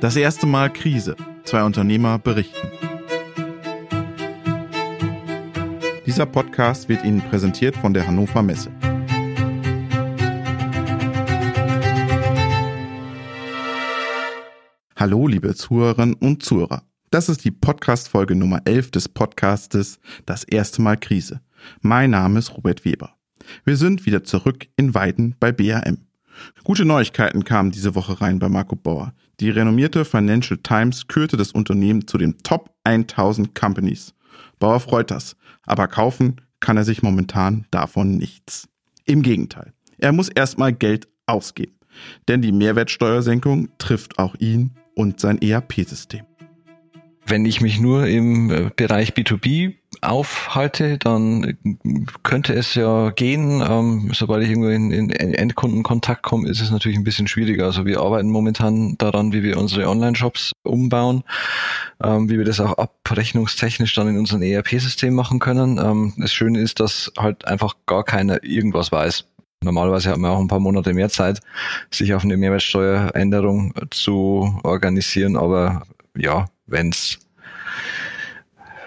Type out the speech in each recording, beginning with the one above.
Das erste Mal Krise. Zwei Unternehmer berichten. Dieser Podcast wird Ihnen präsentiert von der Hannover Messe. Hallo, liebe Zuhörerinnen und Zuhörer. Das ist die Podcast-Folge Nummer 11 des Podcastes Das erste Mal Krise. Mein Name ist Robert Weber. Wir sind wieder zurück in Weiden bei BAM. Gute Neuigkeiten kamen diese Woche rein bei Marco Bauer. Die renommierte Financial Times kürte das Unternehmen zu den Top 1000 Companies. Bauer freut das, aber kaufen kann er sich momentan davon nichts. Im Gegenteil, er muss erstmal Geld ausgeben, denn die Mehrwertsteuersenkung trifft auch ihn und sein ERP-System. Wenn ich mich nur im äh, Bereich B2B aufhalte, dann könnte es ja gehen. Ähm, sobald ich irgendwo in, in Endkundenkontakt komme, ist es natürlich ein bisschen schwieriger. Also wir arbeiten momentan daran, wie wir unsere Online-Shops umbauen, ähm, wie wir das auch abrechnungstechnisch dann in unserem ERP-System machen können. Ähm, das Schöne ist, dass halt einfach gar keiner irgendwas weiß. Normalerweise hat man auch ein paar Monate mehr Zeit, sich auf eine Mehrwertsteueränderung zu organisieren, aber ja, wenn's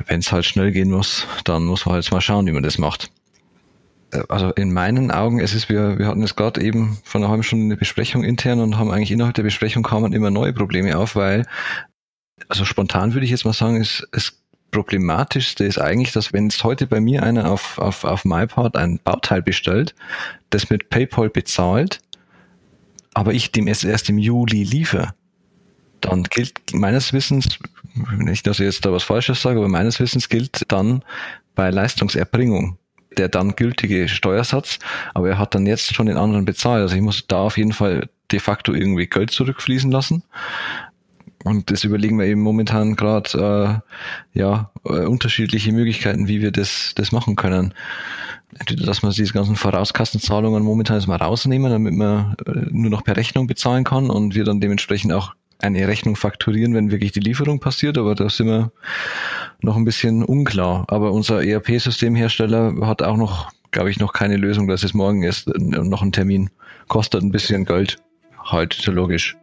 wenn's halt schnell gehen muss, dann muss man halt mal schauen, wie man das macht. Äh, also in meinen Augen, es ist, wir, wir hatten es gerade eben von einer halben Stunde eine Besprechung intern und haben eigentlich innerhalb der Besprechung kamen immer neue Probleme auf, weil, also spontan würde ich jetzt mal sagen, es, es Problematischste ist eigentlich, dass wenn es heute bei mir einer auf, auf, auf MyPart ein Bauteil bestellt, das mit PayPal bezahlt, aber ich dem erst im Juli liefere, dann gilt meines Wissens, nicht, dass ich jetzt da was Falsches sage, aber meines Wissens gilt dann bei Leistungserbringung der dann gültige Steuersatz, aber er hat dann jetzt schon den anderen bezahlt. Also ich muss da auf jeden Fall de facto irgendwie Geld zurückfließen lassen. Und das überlegen wir eben momentan gerade äh, ja äh, unterschiedliche Möglichkeiten, wie wir das das machen können. Entweder, dass man diese ganzen Vorauskassenzahlungen momentan erstmal rausnehmen, damit man äh, nur noch per Rechnung bezahlen kann und wir dann dementsprechend auch eine Rechnung fakturieren, wenn wirklich die Lieferung passiert, aber da sind wir noch ein bisschen unklar. Aber unser ERP-Systemhersteller hat auch noch, glaube ich, noch keine Lösung, dass es morgen ist, noch ein Termin kostet ein bisschen Geld. Halt, logisch.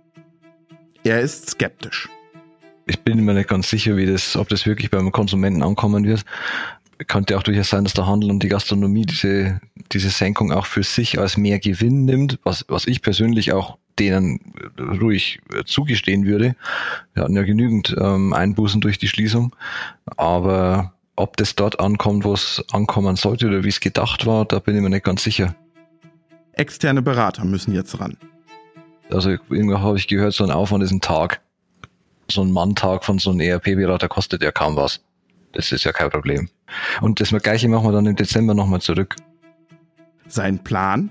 Er ist skeptisch. Ich bin mir nicht ganz sicher, wie das, ob das wirklich beim Konsumenten ankommen wird. Könnte auch durchaus sein, dass der Handel und die Gastronomie diese, diese Senkung auch für sich als mehr Gewinn nimmt, was, was ich persönlich auch denen ruhig zugestehen würde. Wir hatten ja genügend ähm, Einbußen durch die Schließung, aber ob das dort ankommt, wo es ankommen sollte oder wie es gedacht war, da bin ich mir nicht ganz sicher. Externe Berater müssen jetzt ran. Also irgendwo habe ich gehört, so ein Aufwand ist ein Tag. So ein Manntag von so einem ERP-Berater kostet ja kaum was. Das ist ja kein Problem. Und das gleiche machen wir dann im Dezember nochmal zurück. Sein Plan?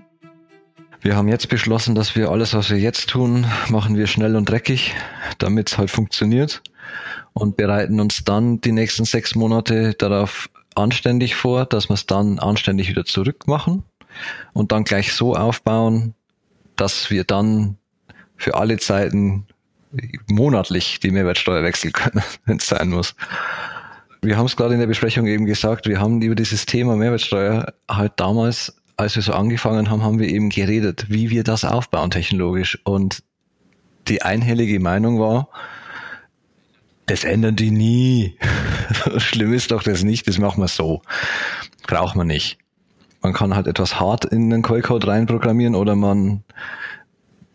Wir haben jetzt beschlossen, dass wir alles, was wir jetzt tun, machen wir schnell und dreckig, damit es halt funktioniert und bereiten uns dann die nächsten sechs Monate darauf anständig vor, dass wir es dann anständig wieder zurück machen und dann gleich so aufbauen, dass wir dann für alle Zeiten monatlich die Mehrwertsteuer wechseln können, wenn es sein muss. Wir haben es gerade in der Besprechung eben gesagt, wir haben über dieses Thema Mehrwertsteuer halt damals als wir so angefangen haben, haben wir eben geredet, wie wir das aufbauen technologisch. Und die einhellige Meinung war, das ändern die nie. Schlimm ist doch das nicht, das machen wir so. Braucht man nicht. Man kann halt etwas hart in den Quellcode reinprogrammieren oder man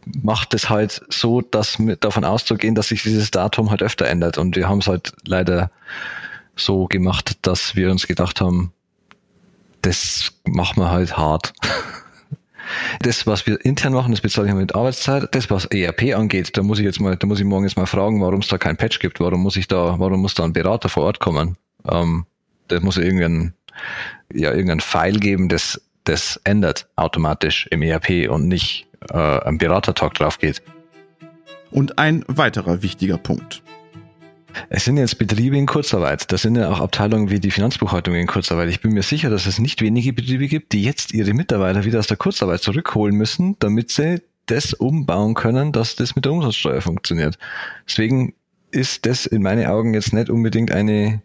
macht es halt so, dass mit davon auszugehen, dass sich dieses Datum halt öfter ändert. Und wir haben es halt leider so gemacht, dass wir uns gedacht haben, das machen wir halt hart. Das, was wir intern machen, das bezahle ich mit Arbeitszeit. Das, was ERP angeht, da muss ich jetzt mal, da muss ich morgen jetzt mal fragen, warum es da kein Patch gibt. Warum muss ich da, warum muss da ein Berater vor Ort kommen? Ähm, da muss irgendein, ja, irgendein File geben, das, das ändert automatisch im ERP und nicht äh, ein Beratertag drauf geht. Und ein weiterer wichtiger Punkt. Es sind jetzt Betriebe in Kurzarbeit. Das sind ja auch Abteilungen wie die Finanzbuchhaltung in Kurzarbeit. Ich bin mir sicher, dass es nicht wenige Betriebe gibt, die jetzt ihre Mitarbeiter wieder aus der Kurzarbeit zurückholen müssen, damit sie das umbauen können, dass das mit der Umsatzsteuer funktioniert. Deswegen ist das in meinen Augen jetzt nicht unbedingt eine,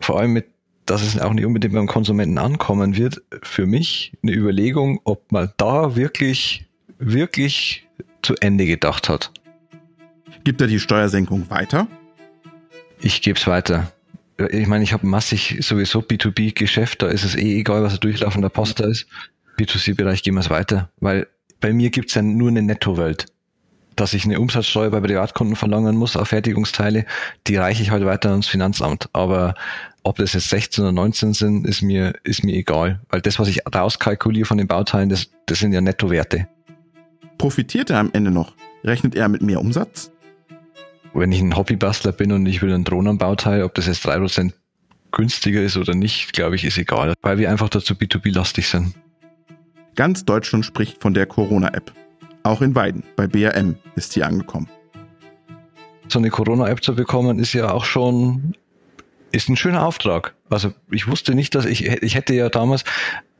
vor allem mit, dass es auch nicht unbedingt beim Konsumenten ankommen wird, für mich eine Überlegung, ob man da wirklich, wirklich zu Ende gedacht hat. Gibt er die Steuersenkung weiter? Ich gebe es weiter. Ich meine, ich habe massig sowieso B2B-Geschäft, da ist es eh egal, was ein durchlaufender Poster ist. B2C-Bereich gehen wir es weiter, weil bei mir gibt es ja nur eine Nettowelt. Dass ich eine Umsatzsteuer bei Privatkunden verlangen muss auf Fertigungsteile, die reiche ich halt weiter ans Finanzamt. Aber ob das jetzt 16 oder 19 sind, ist mir, ist mir egal. Weil das, was ich rauskalkuliere von den Bauteilen, das, das sind ja Nettowerte. Profitiert er am Ende noch? Rechnet er mit mehr Umsatz? Wenn ich ein Hobbybastler bin und ich will einen Drohnenbauteil, ob das jetzt 3% günstiger ist oder nicht, glaube ich, ist egal, weil wir einfach dazu B2B-lastig sind. Ganz Deutschland spricht von der Corona-App. Auch in Weiden, bei BRM, ist sie angekommen. So eine Corona-App zu bekommen, ist ja auch schon, ist ein schöner Auftrag. Also ich wusste nicht, dass ich, ich hätte ja damals,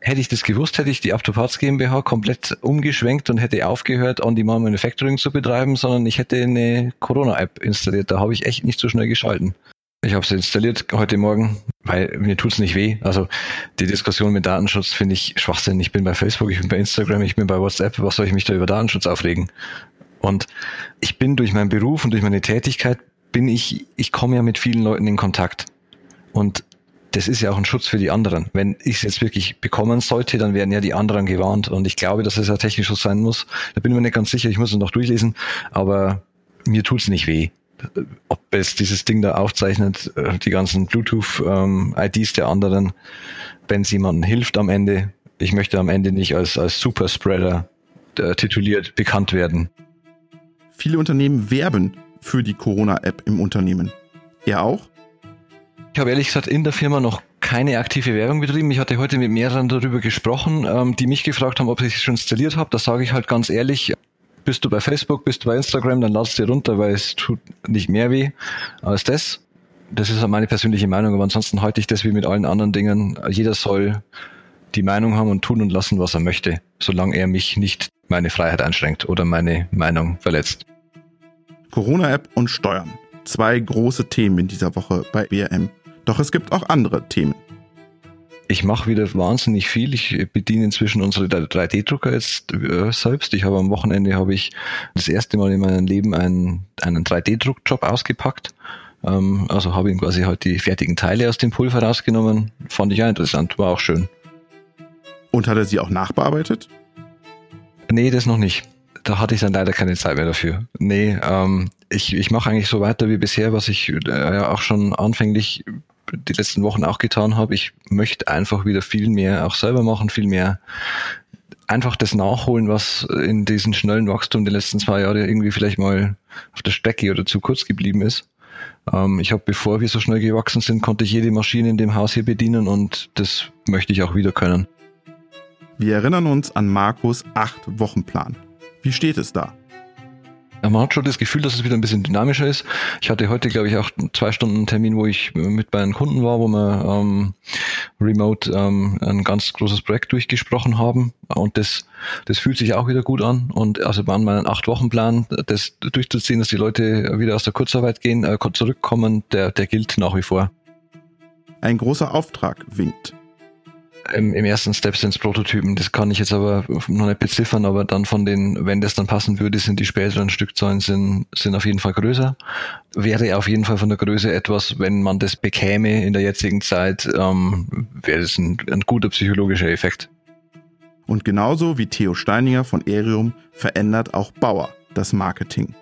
hätte ich das gewusst, hätte ich die Aptoparts GmbH komplett umgeschwenkt und hätte aufgehört, On-Demand Manufacturing zu betreiben, sondern ich hätte eine Corona-App installiert. Da habe ich echt nicht so schnell geschalten. Ich habe es installiert heute Morgen, weil mir tut's nicht weh. Also die Diskussion mit Datenschutz finde ich Schwachsinn. Ich bin bei Facebook, ich bin bei Instagram, ich bin bei WhatsApp. Was soll ich mich da über Datenschutz aufregen? Und ich bin durch meinen Beruf und durch meine Tätigkeit bin ich, ich komme ja mit vielen Leuten in Kontakt. Und das ist ja auch ein Schutz für die anderen. Wenn ich es jetzt wirklich bekommen sollte, dann werden ja die anderen gewarnt. Und ich glaube, dass es ja technisch so sein muss. Da bin ich mir nicht ganz sicher, ich muss es noch durchlesen, aber mir tut's nicht weh ob es dieses Ding da aufzeichnet, äh, die ganzen Bluetooth-IDs der anderen, wenn es jemandem hilft am Ende. Ich möchte am Ende nicht als, als Superspreader äh, tituliert bekannt werden. Viele Unternehmen werben für die Corona-App im Unternehmen. Er auch? Ich habe ehrlich gesagt in der Firma noch keine aktive Werbung betrieben. Ich hatte heute mit mehreren darüber gesprochen, ähm, die mich gefragt haben, ob ich es schon installiert habe. Das sage ich halt ganz ehrlich, bist du bei Facebook, bist du bei Instagram, dann lass dir runter, weil es tut nicht mehr weh als das. Das ist meine persönliche Meinung, aber ansonsten halte ich das wie mit allen anderen Dingen. Jeder soll die Meinung haben und tun und lassen, was er möchte, solange er mich nicht meine Freiheit einschränkt oder meine Meinung verletzt. Corona-App und Steuern. Zwei große Themen in dieser Woche bei BRM. Doch es gibt auch andere Themen ich mache wieder wahnsinnig viel. Ich bediene inzwischen unsere 3D-Drucker jetzt äh, selbst. Ich habe am Wochenende habe ich das erste Mal in meinem Leben einen, einen 3D-Druckjob ausgepackt. Ähm, also habe ihm quasi halt die fertigen Teile aus dem Pulver rausgenommen. Fand ich ja interessant, war auch schön. Und hat er sie auch nachbearbeitet? Nee, das noch nicht. Da hatte ich dann leider keine Zeit mehr dafür. Nee, ähm, ich, ich mache eigentlich so weiter wie bisher, was ich äh, auch schon anfänglich die letzten Wochen auch getan habe. Ich möchte einfach wieder viel mehr auch selber machen, viel mehr einfach das nachholen, was in diesem schnellen Wachstum der letzten zwei Jahre irgendwie vielleicht mal auf der Strecke oder zu kurz geblieben ist. Ähm, ich habe, bevor wir so schnell gewachsen sind, konnte ich jede Maschine in dem Haus hier bedienen und das möchte ich auch wieder können. Wir erinnern uns an Markus acht Wochenplan. Wie steht es da? Man hat schon das Gefühl, dass es wieder ein bisschen dynamischer ist. Ich hatte heute, glaube ich, auch zwei Stunden Termin, wo ich mit meinen Kunden war, wo wir ähm, remote ähm, ein ganz großes Projekt durchgesprochen haben. Und das, das fühlt sich auch wieder gut an. Und also an meinen acht Wochen Plan, das durchzuziehen, dass die Leute wieder aus der Kurzarbeit gehen, äh, zurückkommen, der, der gilt nach wie vor. Ein großer Auftrag winkt im, im ersten Step sind es Prototypen. Das kann ich jetzt aber noch nicht beziffern, aber dann von den, wenn das dann passen würde, sind die späteren Stückzahlen sind, sind auf jeden Fall größer. Wäre auf jeden Fall von der Größe etwas, wenn man das bekäme in der jetzigen Zeit, ähm, wäre das ein, ein guter psychologischer Effekt. Und genauso wie Theo Steininger von Erium verändert auch Bauer das Marketing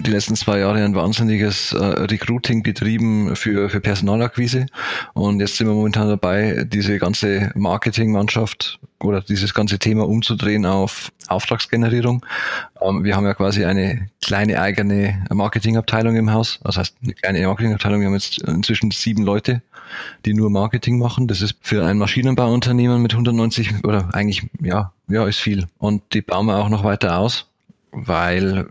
die letzten zwei Jahre ein wahnsinniges äh, Recruiting betrieben für, für Personalakquise. Und jetzt sind wir momentan dabei, diese ganze Marketingmannschaft oder dieses ganze Thema umzudrehen auf Auftragsgenerierung. Ähm, wir haben ja quasi eine kleine eigene Marketingabteilung im Haus. Das heißt, eine kleine Marketingabteilung. Wir haben jetzt inzwischen sieben Leute, die nur Marketing machen. Das ist für ein Maschinenbauunternehmen mit 190 oder eigentlich, ja, ja, ist viel. Und die bauen wir auch noch weiter aus, weil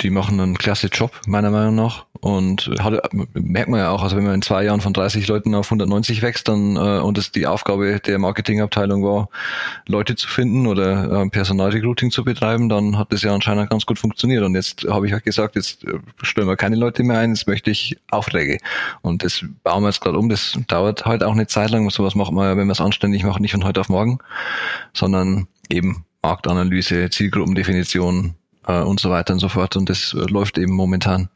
die machen einen klasse Job, meiner Meinung nach. Und hat, merkt man ja auch, also wenn man in zwei Jahren von 30 Leuten auf 190 wächst, dann äh, und es die Aufgabe der Marketingabteilung war, Leute zu finden oder äh, Personalrecruiting zu betreiben, dann hat das ja anscheinend ganz gut funktioniert. Und jetzt habe ich halt gesagt, jetzt äh, stellen wir keine Leute mehr ein, jetzt möchte ich Aufträge. Und das bauen wir jetzt gerade um. Das dauert halt auch eine Zeit lang. Sowas macht man ja, wenn man es anständig macht, nicht von heute auf morgen, sondern eben Marktanalyse, Zielgruppendefinition, äh, und so weiter und so fort. Und das äh, läuft eben momentan.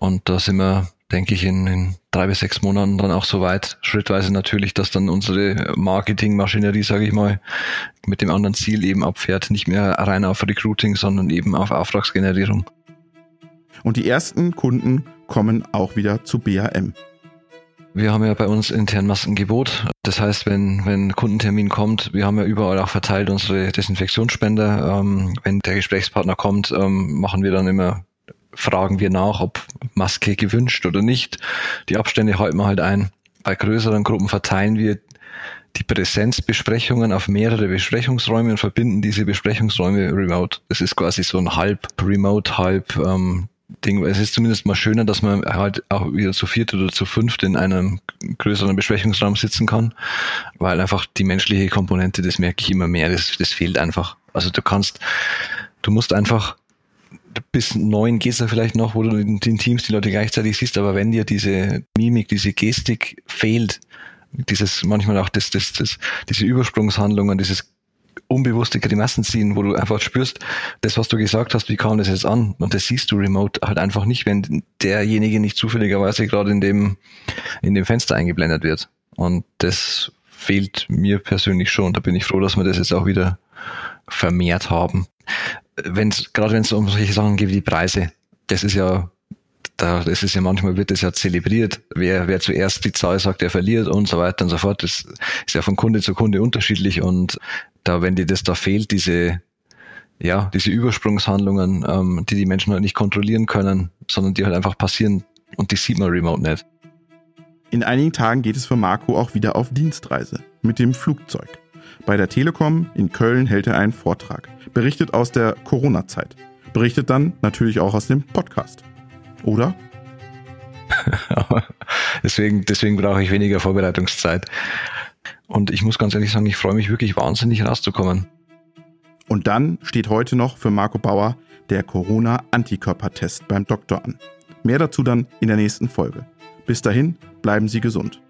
Und da sind wir, denke ich, in, in drei bis sechs Monaten dann auch so weit, schrittweise natürlich, dass dann unsere Marketingmaschinerie, sage ich mal, mit dem anderen Ziel eben abfährt, nicht mehr rein auf Recruiting, sondern eben auf Auftragsgenerierung. Und die ersten Kunden kommen auch wieder zu BAM. Wir haben ja bei uns intern Maskengebot. Das heißt, wenn, wenn Kundentermin kommt, wir haben ja überall auch verteilt unsere Desinfektionsspender. Ähm, wenn der Gesprächspartner kommt, ähm, machen wir dann immer, fragen wir nach, ob Maske gewünscht oder nicht. Die Abstände halten wir halt ein. Bei größeren Gruppen verteilen wir die Präsenzbesprechungen auf mehrere Besprechungsräume und verbinden diese Besprechungsräume remote. Es ist quasi so ein halb remote, halb ähm, Ding. Es ist zumindest mal schöner, dass man halt auch wieder zu viert oder zu fünft in einem größeren Besprechungsraum sitzen kann, weil einfach die menschliche Komponente, das merke ich immer mehr, das, das fehlt einfach. Also du kannst, du musst einfach bis neun geht's da vielleicht noch, wo du in den Teams die Leute gleichzeitig siehst, aber wenn dir diese Mimik, diese Gestik fehlt, dieses manchmal auch das, das, das, diese Übersprungshandlungen, dieses unbewusste Grimassen ziehen, wo du einfach spürst, das, was du gesagt hast, wie kam das jetzt an? Und das siehst du remote halt einfach nicht, wenn derjenige nicht zufälligerweise gerade in dem, in dem Fenster eingeblendet wird. Und das fehlt mir persönlich schon. Da bin ich froh, dass wir das jetzt auch wieder vermehrt haben. Wenn's, gerade wenn es um solche Sachen geht wie die Preise, das ist ja da, das ist ja manchmal wird das ja zelebriert. Wer, wer zuerst die Zahl sagt, der verliert und so weiter und so fort. Das ist ja von Kunde zu Kunde unterschiedlich und da, wenn dir das da fehlt, diese, ja, diese Übersprungshandlungen, ähm, die die Menschen halt nicht kontrollieren können, sondern die halt einfach passieren und die sieht man remote nicht. In einigen Tagen geht es für Marco auch wieder auf Dienstreise mit dem Flugzeug. Bei der Telekom in Köln hält er einen Vortrag, berichtet aus der Corona-Zeit, berichtet dann natürlich auch aus dem Podcast. Oder? deswegen, deswegen brauche ich weniger Vorbereitungszeit. Und ich muss ganz ehrlich sagen, ich freue mich wirklich wahnsinnig rauszukommen. Und dann steht heute noch für Marco Bauer der Corona-Antikörpertest beim Doktor an. Mehr dazu dann in der nächsten Folge. Bis dahin, bleiben Sie gesund.